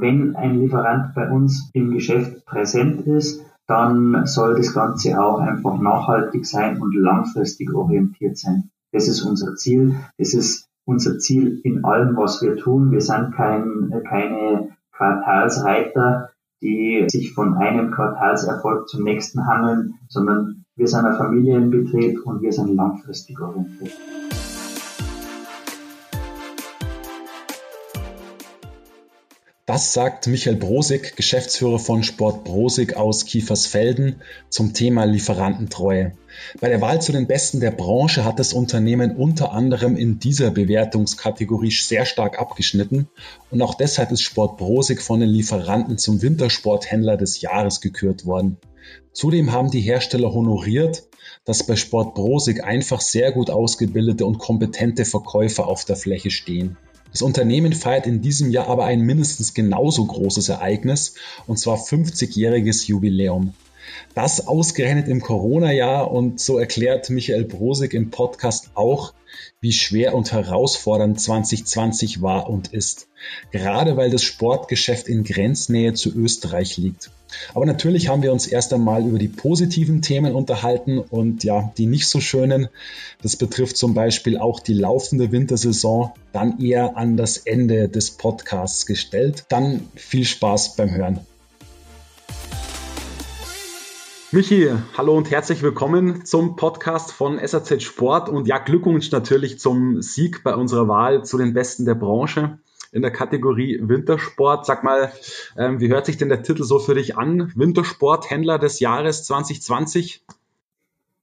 wenn ein Lieferant bei uns im Geschäft präsent ist, dann soll das Ganze auch einfach nachhaltig sein und langfristig orientiert sein. Das ist unser Ziel. Das ist unser Ziel in allem, was wir tun. Wir sind kein, keine Quartalsreiter, die sich von einem Quartalserfolg zum nächsten handeln, sondern wir sind ein Familienbetrieb und wir sind langfristig orientiert. Das sagt Michael Brosig, Geschäftsführer von Sport Brosig aus Kiefersfelden zum Thema Lieferantentreue. Bei der Wahl zu den Besten der Branche hat das Unternehmen unter anderem in dieser Bewertungskategorie sehr stark abgeschnitten und auch deshalb ist Sport Brosig von den Lieferanten zum Wintersporthändler des Jahres gekürt worden. Zudem haben die Hersteller honoriert, dass bei Sport Brosig einfach sehr gut ausgebildete und kompetente Verkäufer auf der Fläche stehen. Das Unternehmen feiert in diesem Jahr aber ein mindestens genauso großes Ereignis, und zwar 50-jähriges Jubiläum. Das ausgerechnet im Corona-Jahr und so erklärt Michael Brosig im Podcast auch, wie schwer und herausfordernd 2020 war und ist. Gerade weil das Sportgeschäft in Grenznähe zu Österreich liegt. Aber natürlich haben wir uns erst einmal über die positiven Themen unterhalten und ja, die nicht so schönen. Das betrifft zum Beispiel auch die laufende Wintersaison, dann eher an das Ende des Podcasts gestellt. Dann viel Spaß beim Hören. Michi, hallo und herzlich willkommen zum Podcast von SAZ Sport und ja, Glückwunsch natürlich zum Sieg bei unserer Wahl zu den Besten der Branche in der Kategorie Wintersport. Sag mal, ähm, wie hört sich denn der Titel so für dich an? Wintersporthändler des Jahres 2020?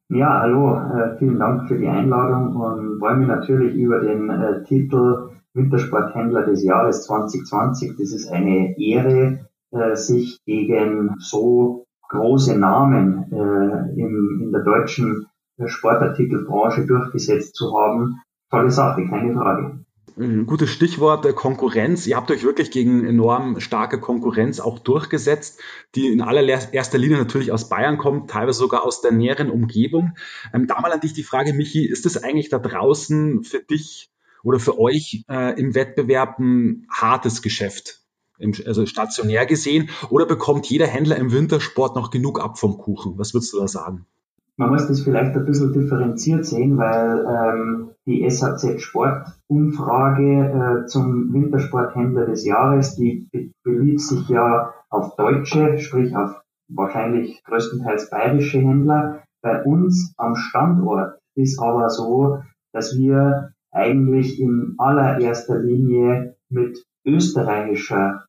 Ja, hallo, äh, vielen Dank für die Einladung und freue mich natürlich über den äh, Titel Wintersporthändler des Jahres 2020. Das ist eine Ehre, äh, sich gegen so große Namen äh, im, in der deutschen Sportartikelbranche durchgesetzt zu haben. Tolle Sache, keine Frage. Ein gutes Stichwort, Konkurrenz. Ihr habt euch wirklich gegen enorm starke Konkurrenz auch durchgesetzt, die in allererster Linie natürlich aus Bayern kommt, teilweise sogar aus der näheren Umgebung. Ähm, da mal an dich die Frage, Michi, ist es eigentlich da draußen für dich oder für euch äh, im Wettbewerb ein hartes Geschäft? also stationär gesehen, oder bekommt jeder Händler im Wintersport noch genug ab vom Kuchen? Was würdest du da sagen? Man muss das vielleicht ein bisschen differenziert sehen, weil ähm, die SAZ Sport Umfrage äh, zum Wintersporthändler des Jahres, die be beliebt sich ja auf deutsche, sprich auf wahrscheinlich größtenteils bayerische Händler. Bei uns am Standort ist aber so, dass wir eigentlich in allererster Linie mit österreichischer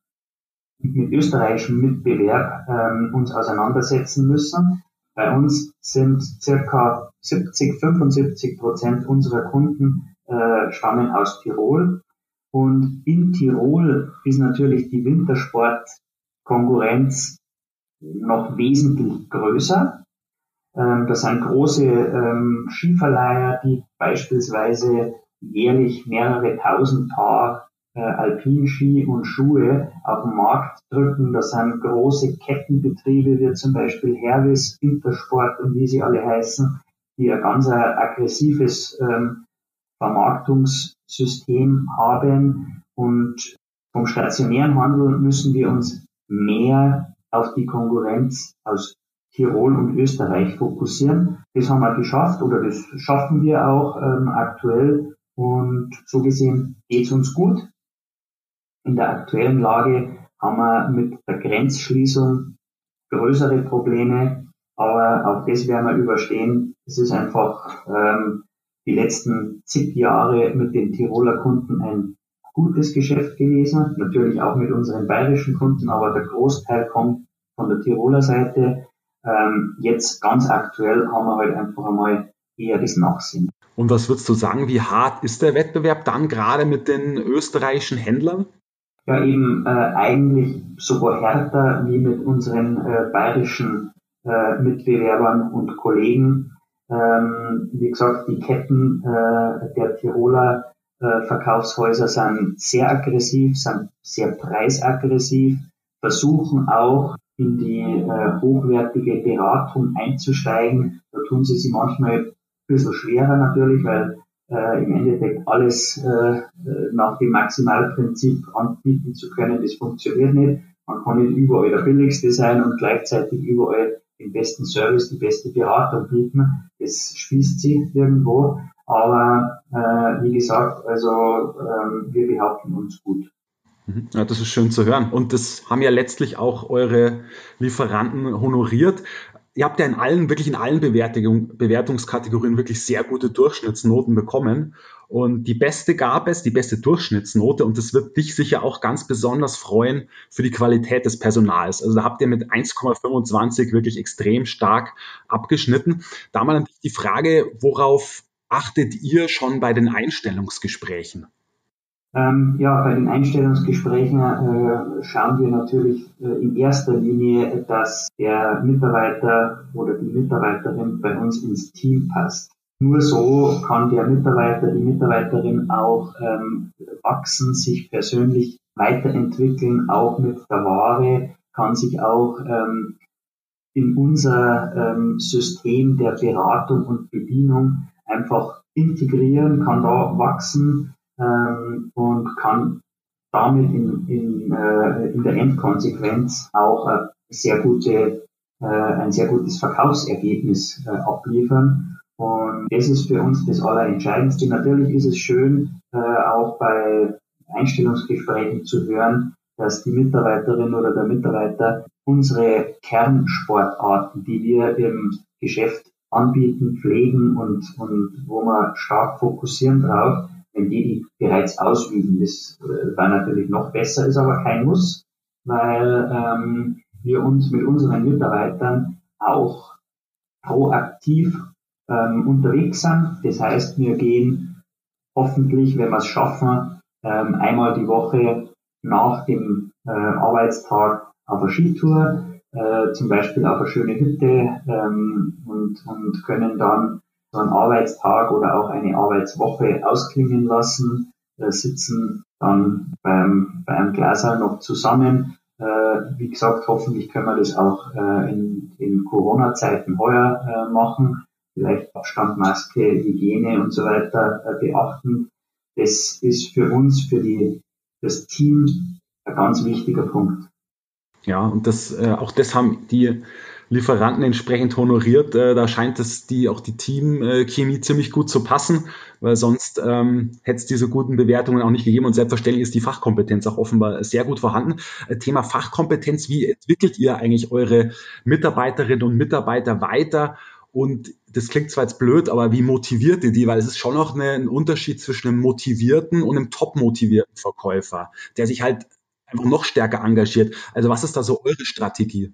mit österreichischem Mitbewerb ähm, uns auseinandersetzen müssen. Bei uns sind circa 70, 75 Prozent unserer Kunden äh, stammen aus Tirol. Und in Tirol ist natürlich die Wintersportkonkurrenz noch wesentlich größer. Ähm, das sind große ähm, Skiverleiher, die beispielsweise jährlich mehrere tausend Paar äh, Alpinski und Schuhe auf den Markt drücken. Das sind große Kettenbetriebe wie zum Beispiel Hervis, Intersport und wie sie alle heißen, die ein ganz aggressives ähm, Vermarktungssystem haben. Und vom stationären Handel müssen wir uns mehr auf die Konkurrenz aus Tirol und Österreich fokussieren. Das haben wir geschafft oder das schaffen wir auch ähm, aktuell. Und so gesehen geht es uns gut. In der aktuellen Lage haben wir mit der Grenzschließung größere Probleme, aber auch das werden wir überstehen. Es ist einfach ähm, die letzten zig Jahre mit den Tiroler Kunden ein gutes Geschäft gewesen, natürlich auch mit unseren bayerischen Kunden, aber der Großteil kommt von der Tiroler Seite. Ähm, jetzt ganz aktuell haben wir halt einfach einmal eher das Nachsehen. Und was würdest du sagen, wie hart ist der Wettbewerb dann gerade mit den österreichischen Händlern? Ja eben äh, eigentlich sogar härter wie mit unseren äh, bayerischen äh, Mitbewerbern und Kollegen. Ähm, wie gesagt, die Ketten äh, der Tiroler äh, Verkaufshäuser sind sehr aggressiv, sind sehr preisaggressiv, versuchen auch in die äh, hochwertige Beratung einzusteigen. Da tun sie sich manchmal ein bisschen schwerer natürlich, weil äh, im Endeffekt alles äh, nach dem Maximalprinzip anbieten zu können. Das funktioniert nicht. Man kann nicht überall der billigste sein und gleichzeitig überall den besten Service, die beste Beratung bieten. Das spießt sich irgendwo. Aber äh, wie gesagt, also ähm, wir behaupten uns gut. Mhm. Ja, das ist schön zu hören. Und das haben ja letztlich auch eure Lieferanten honoriert. Ihr habt ja in allen, wirklich in allen Bewertung, Bewertungskategorien wirklich sehr gute Durchschnittsnoten bekommen. Und die beste gab es, die beste Durchschnittsnote. Und das wird dich sicher auch ganz besonders freuen für die Qualität des Personals. Also da habt ihr mit 1,25 wirklich extrem stark abgeschnitten. Da mal die Frage, worauf achtet ihr schon bei den Einstellungsgesprächen? Ähm, ja, bei den Einstellungsgesprächen äh, schauen wir natürlich äh, in erster Linie, dass der Mitarbeiter oder die Mitarbeiterin bei uns ins Team passt. Nur so kann der Mitarbeiter, die Mitarbeiterin auch ähm, wachsen, sich persönlich weiterentwickeln, auch mit der Ware, kann sich auch ähm, in unser ähm, System der Beratung und Bedienung einfach integrieren, kann da wachsen ähm, und kann damit in, in, äh, in der Endkonsequenz auch äh, sehr gute, äh, ein sehr gutes Verkaufsergebnis äh, abliefern. Und das ist für uns das Allerentscheidendste. Natürlich ist es schön, äh, auch bei Einstellungsgesprächen zu hören, dass die Mitarbeiterin oder der Mitarbeiter unsere Kernsportarten, die wir im Geschäft anbieten, pflegen und, und wo wir stark fokussieren drauf, wenn die die bereits ausüben. Das äh, war natürlich noch besser, ist aber kein Muss, weil ähm, wir uns mit unseren Mitarbeitern auch proaktiv ähm, unterwegs sind. Das heißt, wir gehen hoffentlich, wenn wir es schaffen, ähm, einmal die Woche nach dem äh, Arbeitstag auf eine Skitour äh, zum Beispiel auf eine schöne Hütte ähm, und, und können dann so einen Arbeitstag oder auch eine Arbeitswoche ausklingen lassen, äh, sitzen dann beim, beim Glaser noch zusammen. Äh, wie gesagt, hoffentlich können wir das auch äh, in, in Corona-Zeiten heuer äh, machen. Vielleicht Abstand, Maske, Hygiene und so weiter äh, beachten. Das ist für uns, für die, das Team ein ganz wichtiger Punkt. Ja, und das, äh, auch das haben die Lieferanten entsprechend honoriert. Äh, da scheint es die, auch die Teamchemie ziemlich gut zu passen, weil sonst ähm, hätte es diese guten Bewertungen auch nicht gegeben. Und selbstverständlich ist die Fachkompetenz auch offenbar sehr gut vorhanden. Äh, Thema Fachkompetenz, wie entwickelt ihr eigentlich eure Mitarbeiterinnen und Mitarbeiter weiter? Und das klingt zwar jetzt blöd, aber wie motiviert ihr die? Weil es ist schon noch ein Unterschied zwischen einem motivierten und einem top motivierten Verkäufer, der sich halt einfach noch stärker engagiert. Also was ist da so eure Strategie?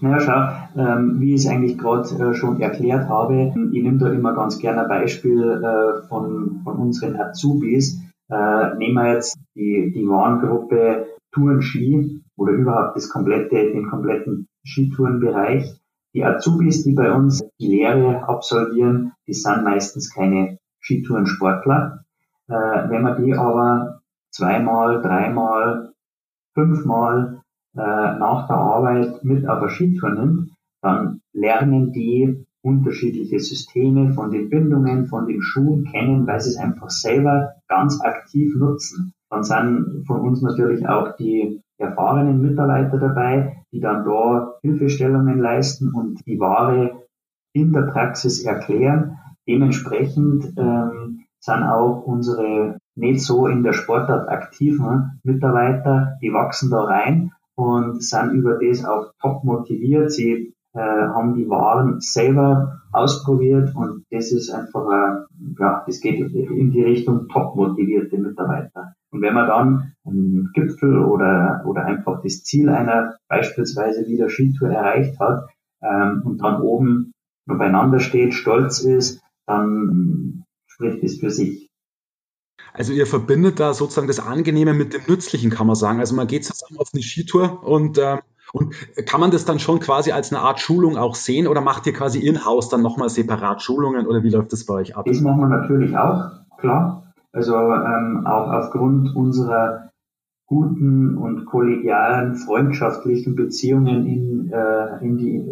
Naja, schau, ähm, wie ich es eigentlich gerade äh, schon erklärt habe, ich nehme da immer ganz gerne ein Beispiel äh, von, von unseren Azubis. Äh, nehmen wir jetzt die, die Warengruppe Touren-Ski oder überhaupt das komplette, den kompletten Skitourenbereich. Die Azubis, die bei uns die Lehre absolvieren, die sind meistens keine Skitourensportler. Äh, wenn man die aber zweimal, dreimal fünfmal nach der Arbeit mit auf eine Skitour nimmt, dann lernen die unterschiedliche Systeme von den Bindungen, von den Schuhen kennen, weil sie es einfach selber ganz aktiv nutzen. Dann sind von uns natürlich auch die erfahrenen Mitarbeiter dabei, die dann da Hilfestellungen leisten und die Ware in der Praxis erklären. Dementsprechend ähm, sind auch unsere nicht so in der Sportart aktiven Mitarbeiter, die wachsen da rein und sind über das auch top motiviert. Sie äh, haben die Waren selber ausprobiert und das ist einfach, äh, ja, das geht in die Richtung top motivierte Mitarbeiter. Und wenn man dann einen Gipfel oder, oder einfach das Ziel einer beispielsweise wieder Skitour erreicht hat ähm, und dann oben beieinander steht, stolz ist, dann spricht es für sich. Also ihr verbindet da sozusagen das Angenehme mit dem Nützlichen, kann man sagen. Also man geht zusammen auf eine Skitour und, äh, und kann man das dann schon quasi als eine Art Schulung auch sehen oder macht ihr quasi in-house dann nochmal separat Schulungen oder wie läuft das bei euch ab? Das machen wir natürlich auch, klar. Also ähm, auch aufgrund unserer guten und kollegialen, freundschaftlichen Beziehungen in, äh, in die,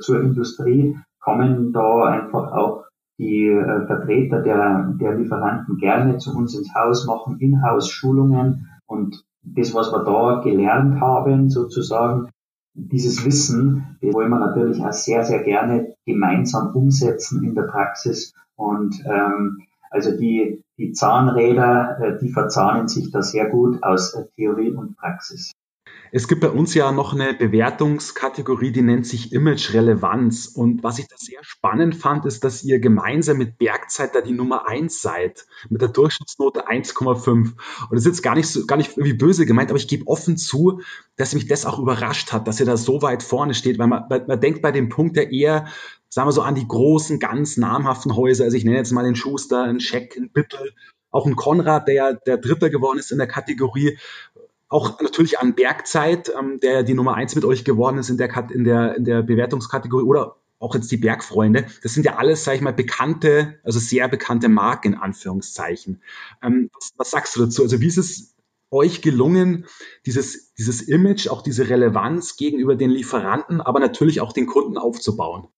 zur Industrie kommen da einfach auch die äh, Vertreter der, der Lieferanten gerne zu uns ins Haus machen, Inhouse-Schulungen und das, was wir da gelernt haben, sozusagen, dieses Wissen, das wollen wir natürlich auch sehr, sehr gerne gemeinsam umsetzen in der Praxis. Und ähm, also die, die Zahnräder, äh, die verzahnen sich da sehr gut aus äh, Theorie und Praxis. Es gibt bei uns ja noch eine Bewertungskategorie, die nennt sich Image Relevanz. Und was ich da sehr spannend fand, ist, dass ihr gemeinsam mit Bergzeit da die Nummer eins seid, mit der Durchschnittsnote 1,5. Und das ist jetzt gar nicht so, gar nicht irgendwie böse gemeint, aber ich gebe offen zu, dass mich das auch überrascht hat, dass ihr da so weit vorne steht, weil man, man denkt bei dem Punkt ja eher, sagen wir so, an die großen, ganz namhaften Häuser. Also ich nenne jetzt mal den Schuster, einen Scheck, einen Bittel, auch ein Konrad, der ja der Dritter geworden ist in der Kategorie auch natürlich an Bergzeit, ähm, der die Nummer eins mit euch geworden ist in der, in der, in der Bewertungskategorie oder auch jetzt die Bergfreunde. Das sind ja alles, sage ich mal, bekannte, also sehr bekannte Marken in Anführungszeichen. Ähm, was, was sagst du dazu? Also wie ist es euch gelungen, dieses, dieses Image, auch diese Relevanz gegenüber den Lieferanten, aber natürlich auch den Kunden aufzubauen?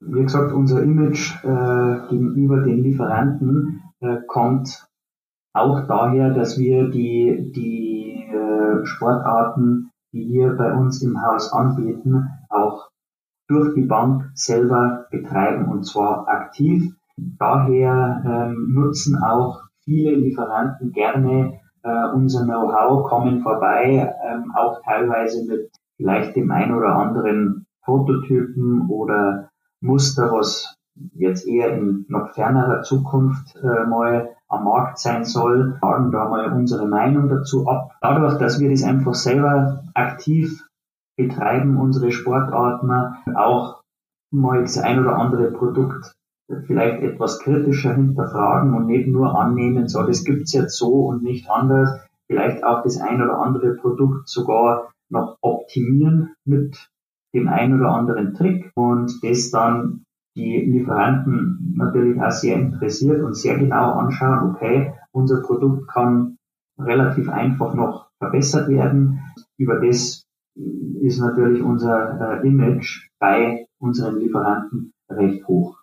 Wie gesagt, unser Image äh, gegenüber den Lieferanten äh, kommt auch daher, dass wir die, die äh, Sportarten, die wir bei uns im Haus anbieten, auch durch die Bank selber betreiben und zwar aktiv. Daher ähm, nutzen auch viele Lieferanten gerne äh, unser Know-how, kommen vorbei, ähm, auch teilweise mit vielleicht dem ein oder anderen Prototypen oder Muster, was jetzt eher in noch fernerer Zukunft äh, mal am Markt sein soll, fragen da mal unsere Meinung dazu ab. Dadurch, dass wir das einfach selber aktiv betreiben, unsere Sportarten, auch mal das ein oder andere Produkt vielleicht etwas kritischer hinterfragen und nicht nur annehmen, so das gibt's jetzt so und nicht anders, vielleicht auch das ein oder andere Produkt sogar noch optimieren mit dem ein oder anderen Trick und das dann die Lieferanten natürlich auch sehr interessiert und sehr genau anschauen, okay, unser Produkt kann relativ einfach noch verbessert werden. Über das ist natürlich unser äh, Image bei unseren Lieferanten recht hoch.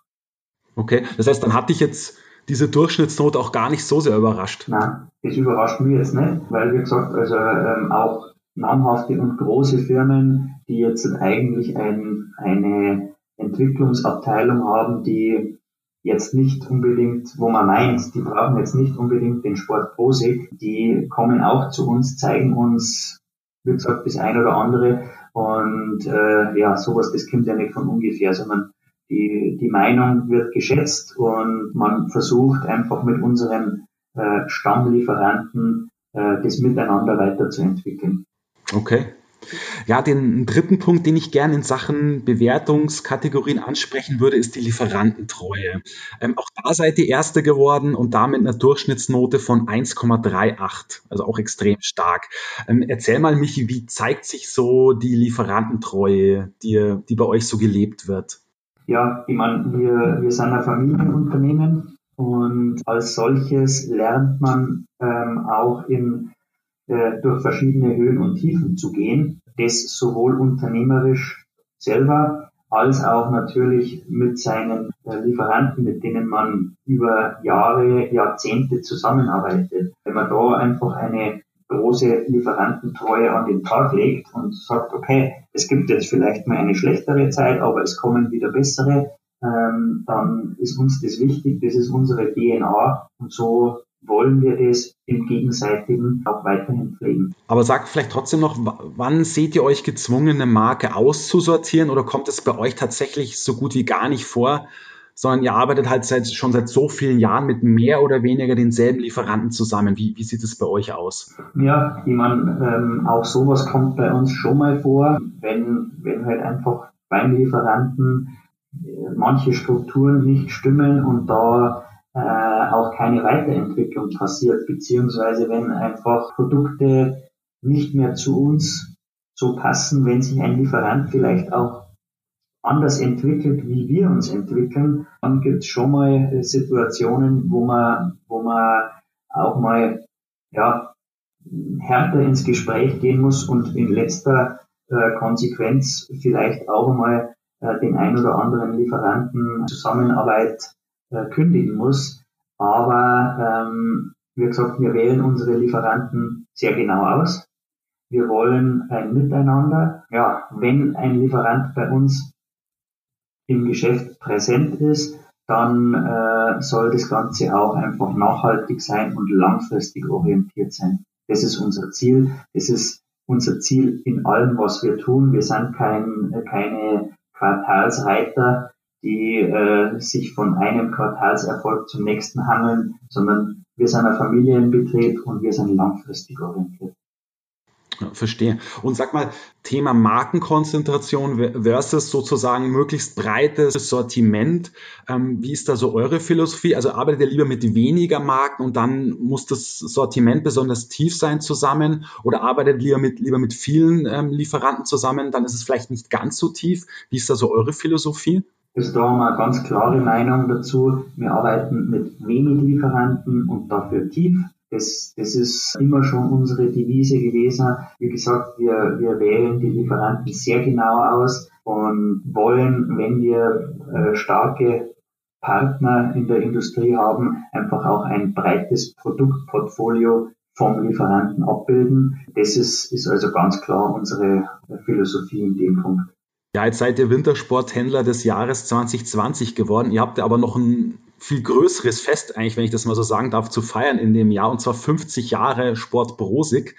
Okay, das heißt, dann hatte ich jetzt diese Durchschnittsnote auch gar nicht so sehr überrascht. Nein, das überrascht mich jetzt nicht, weil wie gesagt, also ähm, auch namhafte und große Firmen, die jetzt eigentlich ein, eine Entwicklungsabteilung haben, die jetzt nicht unbedingt, wo man meint, die brauchen jetzt nicht unbedingt den Sport Prosig, die kommen auch zu uns, zeigen uns, wie gesagt, das ein oder andere und äh, ja, sowas, das kommt ja nicht von ungefähr, sondern die, die Meinung wird geschätzt und man versucht einfach mit unseren äh, Stammlieferanten äh, das miteinander weiterzuentwickeln. Okay, ja, den dritten Punkt, den ich gerne in Sachen Bewertungskategorien ansprechen würde, ist die Lieferantentreue. Ähm, auch da seid ihr Erste geworden und damit eine Durchschnittsnote von 1,38, also auch extrem stark. Ähm, erzähl mal, Michi, wie zeigt sich so die Lieferantentreue, die, die bei euch so gelebt wird? Ja, ich meine, wir, wir sind ein Familienunternehmen und als solches lernt man ähm, auch in äh, durch verschiedene Höhen und Tiefen zu gehen. Das sowohl unternehmerisch selber als auch natürlich mit seinen äh, Lieferanten, mit denen man über Jahre, Jahrzehnte zusammenarbeitet. Wenn man da einfach eine große Lieferantentreue an den Tag legt und sagt, okay, es gibt jetzt vielleicht mal eine schlechtere Zeit, aber es kommen wieder bessere, ähm, dann ist uns das wichtig, das ist unsere DNA und so wollen wir das im Gegenseitigen auch weiterhin pflegen. Aber sagt vielleicht trotzdem noch, wann seht ihr euch gezwungen, eine Marke auszusortieren oder kommt es bei euch tatsächlich so gut wie gar nicht vor, sondern ihr arbeitet halt seit, schon seit so vielen Jahren mit mehr oder weniger denselben Lieferanten zusammen. Wie, wie sieht es bei euch aus? Ja, ich meine, ähm, auch sowas kommt bei uns schon mal vor, wenn, wenn halt einfach beim Lieferanten äh, manche Strukturen nicht stimmen und da äh, auch keine Weiterentwicklung passiert, beziehungsweise wenn einfach Produkte nicht mehr zu uns so passen, wenn sich ein Lieferant vielleicht auch anders entwickelt, wie wir uns entwickeln, dann gibt es schon mal Situationen, wo man, wo man auch mal ja, härter ins Gespräch gehen muss und in letzter äh, Konsequenz vielleicht auch mal äh, den ein oder anderen Lieferanten Zusammenarbeit äh, kündigen muss. Aber ähm, wie gesagt, wir wählen unsere Lieferanten sehr genau aus. Wir wollen ein Miteinander. Ja, wenn ein Lieferant bei uns im Geschäft präsent ist, dann äh, soll das Ganze auch einfach nachhaltig sein und langfristig orientiert sein. Das ist unser Ziel. Das ist unser Ziel in allem, was wir tun. Wir sind kein, keine Quartalsreiter, die äh, sich von einem Quartalserfolg zum nächsten hangeln, sondern wir sind ein Familienbetrieb und wir sind langfristig orientiert. Verstehe. Und sag mal, Thema Markenkonzentration versus sozusagen möglichst breites Sortiment. Ähm, wie ist da so eure Philosophie? Also arbeitet ihr lieber mit weniger Marken und dann muss das Sortiment besonders tief sein zusammen? Oder arbeitet ihr mit, lieber mit vielen ähm, Lieferanten zusammen? Dann ist es vielleicht nicht ganz so tief. Wie ist da so eure Philosophie? Also da haben wir eine ganz klare Meinung dazu. Wir arbeiten mit wenig Lieferanten und dafür tief. Das, das ist immer schon unsere Devise gewesen. Wie gesagt, wir, wir wählen die Lieferanten sehr genau aus und wollen, wenn wir äh, starke Partner in der Industrie haben, einfach auch ein breites Produktportfolio vom Lieferanten abbilden. Das ist, ist also ganz klar unsere Philosophie in dem Punkt. Ja, jetzt seid ihr Wintersporthändler des Jahres 2020 geworden. Ihr habt ja aber noch ein viel größeres Fest, eigentlich, wenn ich das mal so sagen darf, zu feiern in dem Jahr, und zwar 50 Jahre Sport Brosig.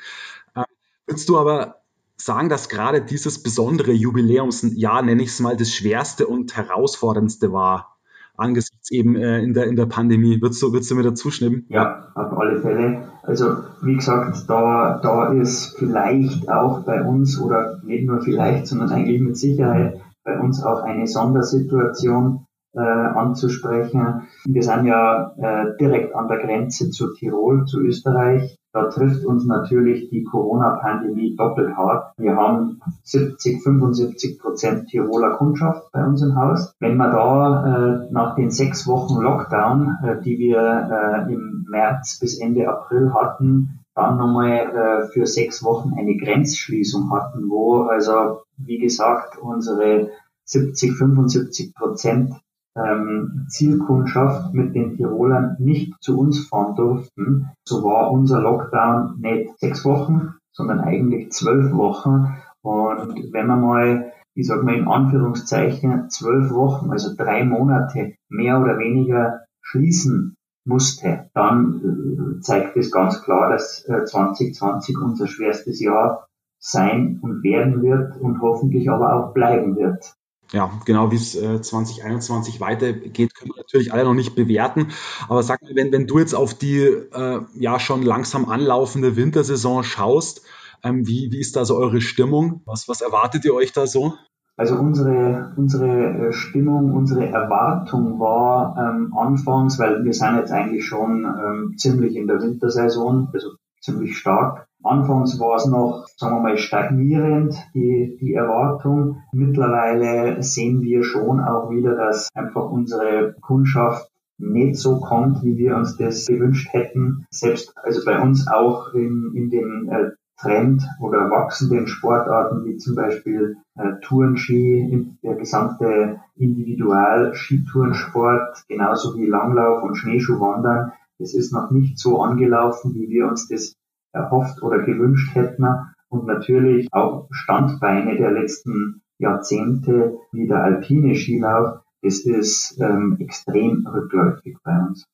Ähm, würdest du aber sagen, dass gerade dieses besondere Jubiläumsjahr, nenne ich es mal, das schwerste und herausforderndste war, angesichts eben äh, in, der, in der Pandemie? Würdest du, würdest du mir da zustimmen? Ja, auf alle Fälle. Also, wie gesagt, da, da ist vielleicht auch bei uns, oder nicht nur vielleicht, sondern eigentlich mit Sicherheit bei uns auch eine Sondersituation äh, anzusprechen. Wir sind ja äh, direkt an der Grenze zu Tirol, zu Österreich. Da trifft uns natürlich die Corona-Pandemie doppelt hart. Wir haben 70, 75 Prozent Tiroler Kundschaft bei uns im Haus. Wenn man da äh, nach den sechs Wochen Lockdown, äh, die wir äh, im März bis Ende April hatten, dann nochmal äh, für sechs Wochen eine Grenzschließung hatten, wo also, wie gesagt, unsere 70, 75 Prozent ähm, Zielkundschaft mit den Tirolern nicht zu uns fahren durften, so war unser Lockdown nicht sechs Wochen, sondern eigentlich zwölf Wochen. Und wenn man mal, ich sag mal in Anführungszeichen, zwölf Wochen, also drei Monate mehr oder weniger schließen musste, dann äh, zeigt es ganz klar, dass äh, 2020 unser schwerstes Jahr sein und werden wird und hoffentlich aber auch bleiben wird ja, genau wie es äh, 2021 weitergeht, können wir natürlich alle noch nicht bewerten. Aber sag mal, wenn, wenn du jetzt auf die äh, ja schon langsam anlaufende Wintersaison schaust, ähm, wie, wie ist da so eure Stimmung? Was, was erwartet ihr euch da so? Also unsere, unsere äh, Stimmung, unsere Erwartung war ähm, anfangs, weil wir sind jetzt eigentlich schon ähm, ziemlich in der Wintersaison, also ziemlich stark. Anfangs war es noch, sagen wir mal, stagnierend, die, die Erwartung. Mittlerweile sehen wir schon auch wieder, dass einfach unsere Kundschaft nicht so kommt, wie wir uns das gewünscht hätten. Selbst also bei uns auch in, in den äh, Trend oder wachsenden Sportarten wie zum Beispiel äh, Tourenski, der gesamte Individual-Skitourensport, genauso wie Langlauf und Schneeschuhwandern. Es ist noch nicht so angelaufen, wie wir uns das erhofft oder gewünscht hätten. Und natürlich auch Standbeine der letzten Jahrzehnte wie der alpine Skilauf, das ist ähm, extrem rückläufig bei uns.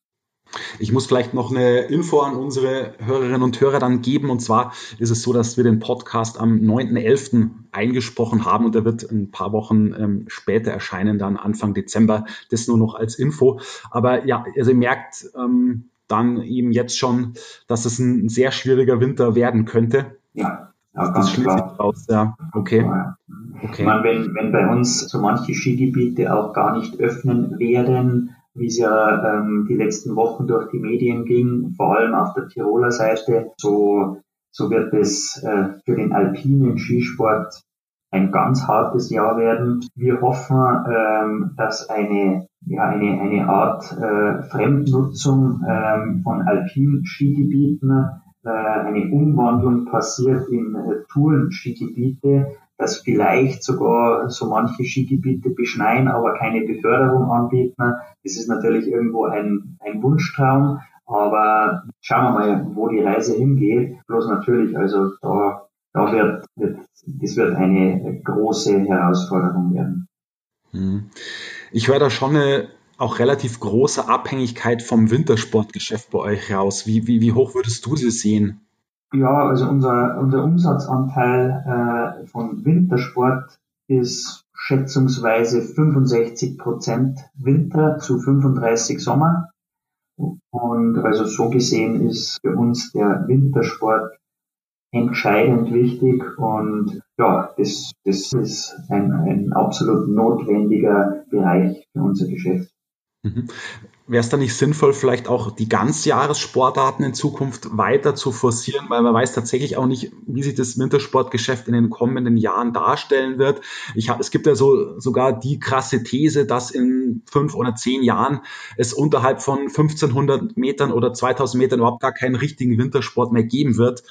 Ich muss vielleicht noch eine Info an unsere Hörerinnen und Hörer dann geben. Und zwar ist es so, dass wir den Podcast am 9.11. eingesprochen haben und der wird ein paar Wochen ähm, später erscheinen, dann Anfang Dezember. Das nur noch als Info. Aber ja, also ihr merkt, ähm, dann eben jetzt schon, dass es ein sehr schwieriger Winter werden könnte. Ja, ja ganz klar. Aus, ja. Okay. okay. Ich meine, wenn, wenn bei uns so manche Skigebiete auch gar nicht öffnen werden, wie es ja ähm, die letzten Wochen durch die Medien ging, vor allem auf der Tiroler Seite, so, so wird es äh, für den alpinen Skisport ein ganz hartes Jahr werden. Wir hoffen, ähm, dass eine, ja, eine, eine Art äh, Fremdnutzung ähm, von alpinen Skigebieten, äh, eine Umwandlung passiert in äh, Touren-Skigebiete, dass vielleicht sogar so manche Skigebiete beschneien, aber keine Beförderung anbieten. Das ist natürlich irgendwo ein, ein Wunschtraum, aber schauen wir mal, wo die Reise hingeht. Bloß natürlich, also da, da wird, wird, das wird eine große Herausforderung werden. Hm. Ich höre da schon eine auch relativ große Abhängigkeit vom Wintersportgeschäft bei euch raus. Wie, wie, wie hoch würdest du sie sehen? Ja, also unser, unser Umsatzanteil äh, von Wintersport ist schätzungsweise 65 Prozent Winter zu 35 Sommer. Und also so gesehen ist für uns der Wintersport entscheidend wichtig und ja, das, das ist ein, ein absolut notwendiger Bereich für unser Geschäft. Mhm. Wäre es da nicht sinnvoll, vielleicht auch die Ganzjahressportarten in Zukunft weiter zu forcieren, weil man weiß tatsächlich auch nicht, wie sich das Wintersportgeschäft in den kommenden Jahren darstellen wird. Ich hab, es gibt ja so sogar die krasse These, dass in fünf oder zehn Jahren es unterhalb von 1500 Metern oder 2000 Metern überhaupt gar keinen richtigen Wintersport mehr geben wird.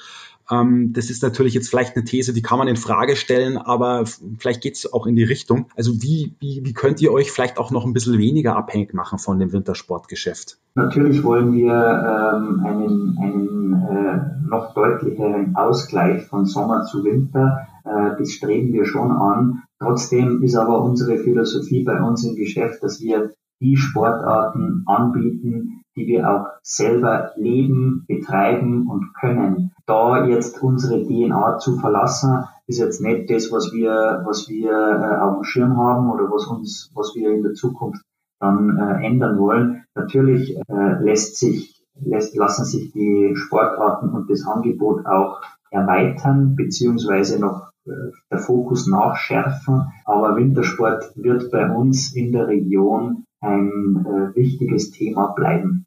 Ähm, das ist natürlich jetzt vielleicht eine These, die kann man in Frage stellen, aber vielleicht geht es auch in die Richtung. Also wie, wie, wie könnt ihr euch vielleicht auch noch ein bisschen weniger abhängig machen von dem Wintersportgeschäft? Natürlich wollen wir ähm, einen, einen äh, noch deutlicheren Ausgleich von Sommer zu Winter. Äh, das streben wir schon an. Trotzdem ist aber unsere Philosophie bei uns im Geschäft, dass wir die Sportarten anbieten, die wir auch selber leben, betreiben und können. Da jetzt unsere DNA zu verlassen, ist jetzt nicht das, was wir, was wir äh, auf dem Schirm haben oder was uns, was wir in der Zukunft dann äh, ändern wollen. Natürlich äh, lässt sich, lässt, lassen sich die Sportarten und das Angebot auch erweitern, beziehungsweise noch äh, der Fokus nachschärfen. Aber Wintersport wird bei uns in der Region ein äh, wichtiges Thema bleiben.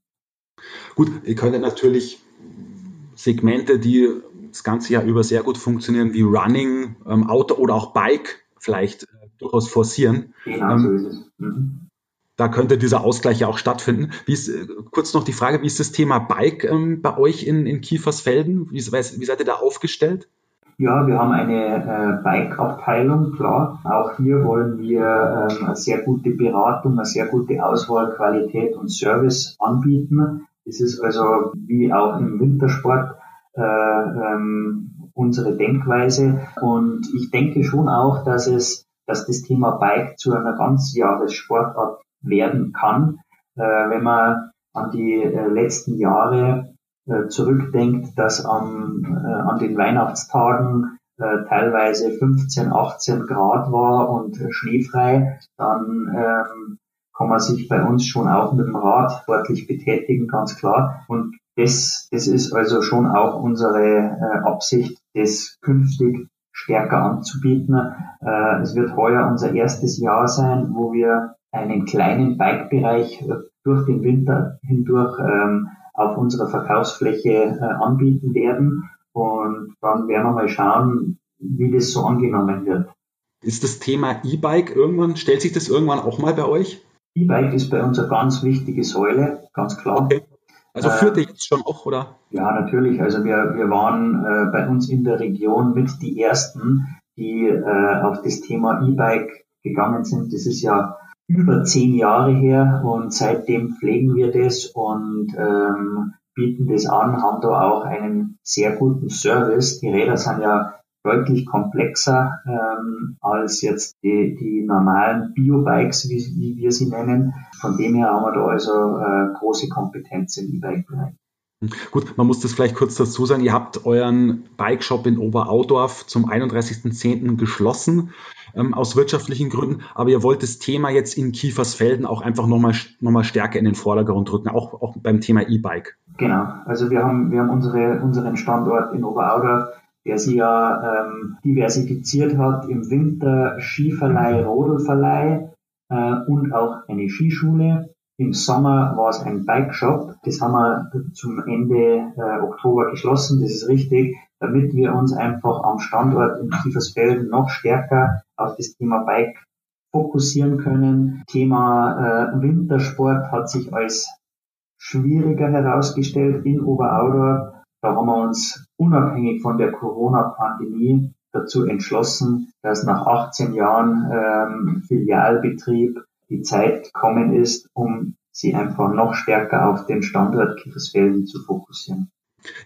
Gut, ihr könnt natürlich Segmente, die das ganze Jahr über sehr gut funktionieren, wie Running, ähm, Auto oder auch Bike vielleicht äh, durchaus forcieren. Genau, ähm. Mhm. Da könnte dieser Ausgleich ja auch stattfinden. Wie ist, äh, kurz noch die Frage, wie ist das Thema Bike ähm, bei euch in, in Kiefersfelden? Wie, wie seid ihr da aufgestellt? Ja, wir haben eine äh, Bike-Abteilung, klar. Auch hier wollen wir ähm, eine sehr gute Beratung, eine sehr gute Auswahl, Qualität und Service anbieten. Das ist also wie auch im Wintersport äh, ähm, unsere Denkweise. Und ich denke schon auch, dass es, dass das Thema Bike zu einer Ganzjahressportart werden kann, äh, wenn man an die äh, letzten Jahre äh, zurückdenkt, dass am, äh, an den Weihnachtstagen äh, teilweise 15, 18 Grad war und schneefrei, dann ähm, kann man sich bei uns schon auch mit dem Rad sportlich betätigen, ganz klar. Und das, das ist also schon auch unsere äh, Absicht, das künftig stärker anzubieten. Äh, es wird heuer unser erstes Jahr sein, wo wir einen kleinen Bike-Bereich durch den Winter hindurch ähm, auf unserer Verkaufsfläche äh, anbieten werden. Und dann werden wir mal schauen, wie das so angenommen wird. Ist das Thema E-Bike irgendwann, stellt sich das irgendwann auch mal bei euch? E-Bike ist bei uns eine ganz wichtige Säule, ganz klar. Okay. Also äh, führt ihr jetzt schon auch, oder? Ja, natürlich. Also wir, wir waren äh, bei uns in der Region mit die ersten, die äh, auf das Thema E-Bike gegangen sind. Das ist ja über zehn Jahre her und seitdem pflegen wir das und ähm, bieten das an, haben da auch einen sehr guten Service. Die Räder sind ja deutlich komplexer ähm, als jetzt die, die normalen Biobikes, wie, wie wir sie nennen. Von dem her haben wir da also äh, große Kompetenz im E-Bike-Bereich. Gut, man muss das vielleicht kurz dazu sagen. Ihr habt euren Bike-Shop in Oberaudorf zum 31.10. geschlossen ähm, aus wirtschaftlichen Gründen, aber ihr wollt das Thema jetzt in Kiefersfelden auch einfach nochmal noch mal stärker in den Vordergrund rücken, auch, auch beim Thema E-Bike. Genau, also wir haben, wir haben unsere, unseren Standort in Oberaudorf, der sich ja ähm, diversifiziert hat im Winter Skiverleih, Rodelverleih äh, und auch eine Skischule. Im Sommer war es ein Bike Shop. Das haben wir zum Ende äh, Oktober geschlossen. Das ist richtig, damit wir uns einfach am Standort in Kiefersfelden noch stärker auf das Thema Bike fokussieren können. Thema äh, Wintersport hat sich als schwieriger herausgestellt in Oberaudorf. Da haben wir uns unabhängig von der Corona-Pandemie dazu entschlossen, dass nach 18 Jahren ähm, Filialbetrieb die Zeit gekommen ist, um sie einfach noch stärker auf den Standort Kiefersfelden zu fokussieren.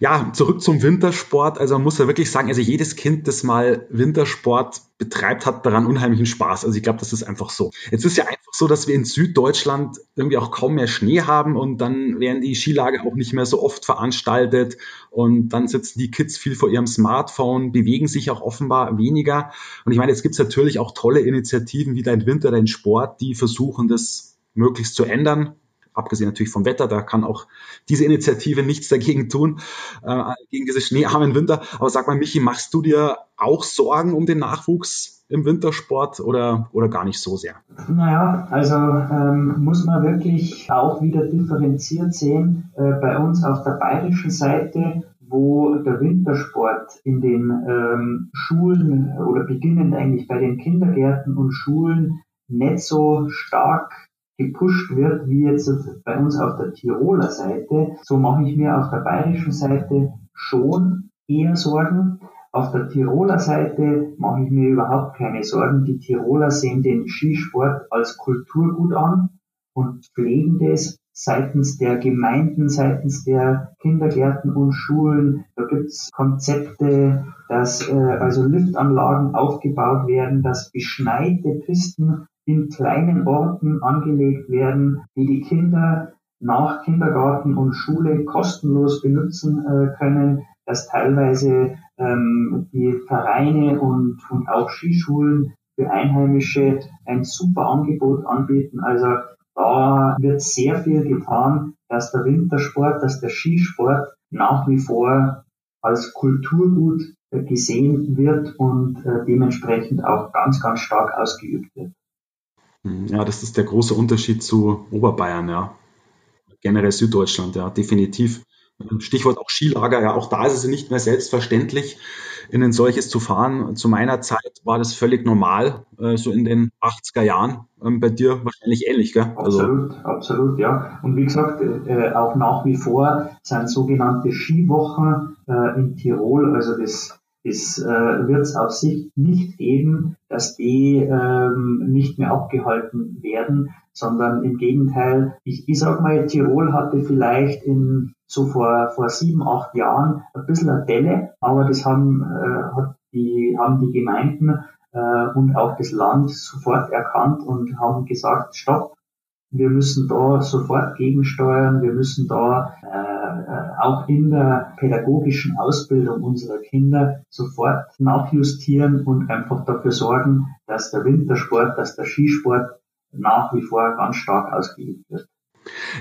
Ja, zurück zum Wintersport. Also man muss ja wirklich sagen, also jedes Kind, das mal Wintersport betreibt, hat daran unheimlichen Spaß. Also ich glaube, das ist einfach so. Jetzt ist ja einfach so, dass wir in Süddeutschland irgendwie auch kaum mehr Schnee haben und dann werden die Skilager auch nicht mehr so oft veranstaltet und dann sitzen die Kids viel vor ihrem Smartphone, bewegen sich auch offenbar weniger. Und ich meine, jetzt gibt es natürlich auch tolle Initiativen wie dein Winter, dein Sport, die versuchen, das möglichst zu ändern abgesehen natürlich vom Wetter, da kann auch diese Initiative nichts dagegen tun, äh, gegen diese schneearmen Winter. Aber sag mal, Michi, machst du dir auch Sorgen um den Nachwuchs im Wintersport oder, oder gar nicht so sehr? Naja, also ähm, muss man wirklich auch wieder differenziert sehen. Äh, bei uns auf der bayerischen Seite wo der Wintersport in den ähm, Schulen oder beginnend eigentlich bei den Kindergärten und Schulen nicht so stark gepusht wird, wie jetzt bei uns auf der Tiroler Seite, so mache ich mir auf der bayerischen Seite schon eher Sorgen. Auf der Tiroler Seite mache ich mir überhaupt keine Sorgen. Die Tiroler sehen den Skisport als Kulturgut an und pflegen das seitens der Gemeinden, seitens der Kindergärten und Schulen. Da gibt's Konzepte, dass äh, also Liftanlagen aufgebaut werden, dass beschneite Pisten in kleinen Orten angelegt werden, die die Kinder nach Kindergarten und Schule kostenlos benutzen äh, können, dass teilweise ähm, die Vereine und, und auch Skischulen für Einheimische ein super Angebot anbieten. Also da wird sehr viel getan, dass der Wintersport, dass der Skisport nach wie vor als Kulturgut äh, gesehen wird und äh, dementsprechend auch ganz, ganz stark ausgeübt wird. Hm, ja, das ist der große Unterschied zu Oberbayern, ja. Generell Süddeutschland, ja, definitiv. Stichwort auch Skilager, ja, auch da ist es nicht mehr selbstverständlich, in ein solches zu fahren. Zu meiner Zeit war das völlig normal, äh, so in den 80er Jahren. Ähm, bei dir wahrscheinlich ähnlich, gell? Also absolut, absolut, ja. Und wie gesagt, äh, auch nach wie vor sind sogenannte Skiwochen äh, in Tirol, also das es äh, wird es auf sich nicht geben, dass die ähm, nicht mehr abgehalten werden, sondern im Gegenteil, ich, ich sag mal, Tirol hatte vielleicht in so vor, vor sieben, acht Jahren ein bisschen eine Delle, aber das haben, äh, hat die, haben die Gemeinden äh, und auch das Land sofort erkannt und haben gesagt, stopp, wir müssen da sofort gegensteuern, wir müssen da äh, auch in der pädagogischen Ausbildung unserer Kinder sofort nachjustieren und einfach dafür sorgen, dass der Wintersport, dass der Skisport nach wie vor ganz stark ausgeübt wird.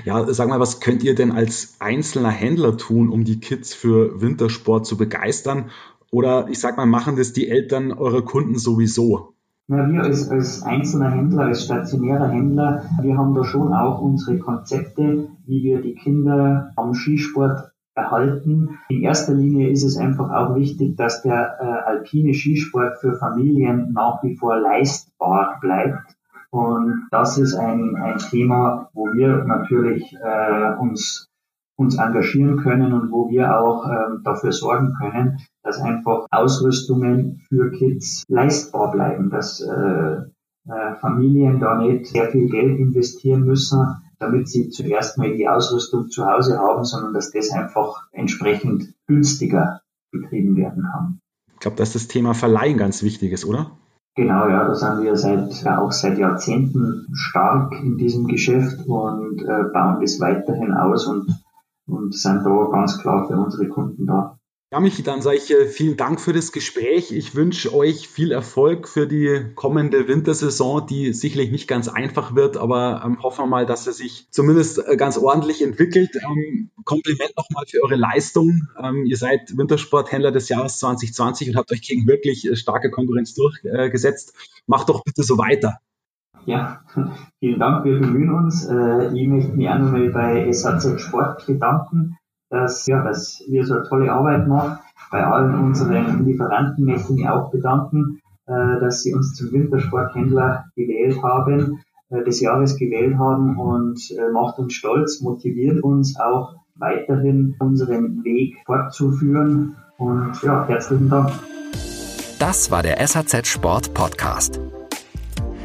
Ja, sag mal, was könnt ihr denn als einzelner Händler tun, um die Kids für Wintersport zu begeistern? Oder ich sag mal, machen das die Eltern eurer Kunden sowieso? Ja, wir als, als einzelner Händler, als stationärer Händler, wir haben da schon auch unsere Konzepte, wie wir die Kinder am Skisport erhalten. In erster Linie ist es einfach auch wichtig, dass der äh, alpine Skisport für Familien nach wie vor leistbar bleibt. Und das ist ein, ein Thema, wo wir natürlich äh, uns uns engagieren können und wo wir auch ähm, dafür sorgen können, dass einfach Ausrüstungen für Kids leistbar bleiben, dass äh, äh, Familien da nicht sehr viel Geld investieren müssen, damit sie zuerst mal die Ausrüstung zu Hause haben, sondern dass das einfach entsprechend günstiger betrieben werden kann. Ich glaube, dass das Thema Verleihen ganz wichtig ist, oder? Genau, ja, da sind wir seit, auch seit Jahrzehnten stark in diesem Geschäft und äh, bauen das weiterhin aus und und sind da ganz klar für unsere Kunden da. Ja, Michi, dann sage ich äh, vielen Dank für das Gespräch. Ich wünsche euch viel Erfolg für die kommende Wintersaison, die sicherlich nicht ganz einfach wird, aber ähm, hoffen wir mal, dass sie sich zumindest äh, ganz ordentlich entwickelt. Ähm, Kompliment nochmal für eure Leistung. Ähm, ihr seid Wintersporthändler des Jahres 2020 und habt euch gegen wirklich äh, starke Konkurrenz durchgesetzt. Macht doch bitte so weiter. Ja, vielen Dank. Wir bemühen uns. Ich möchte mich nochmal bei SAZ Sport bedanken, dass, ja, dass wir so eine tolle Arbeit machen. Bei allen unseren Lieferanten möchte ich mich auch bedanken, äh, dass sie uns zum Wintersporthändler gewählt haben, äh, des Jahres gewählt haben und macht uns stolz, motiviert uns auch weiterhin unseren Weg fortzuführen. Und ja, herzlichen Dank. Das war der SAZ Sport Podcast.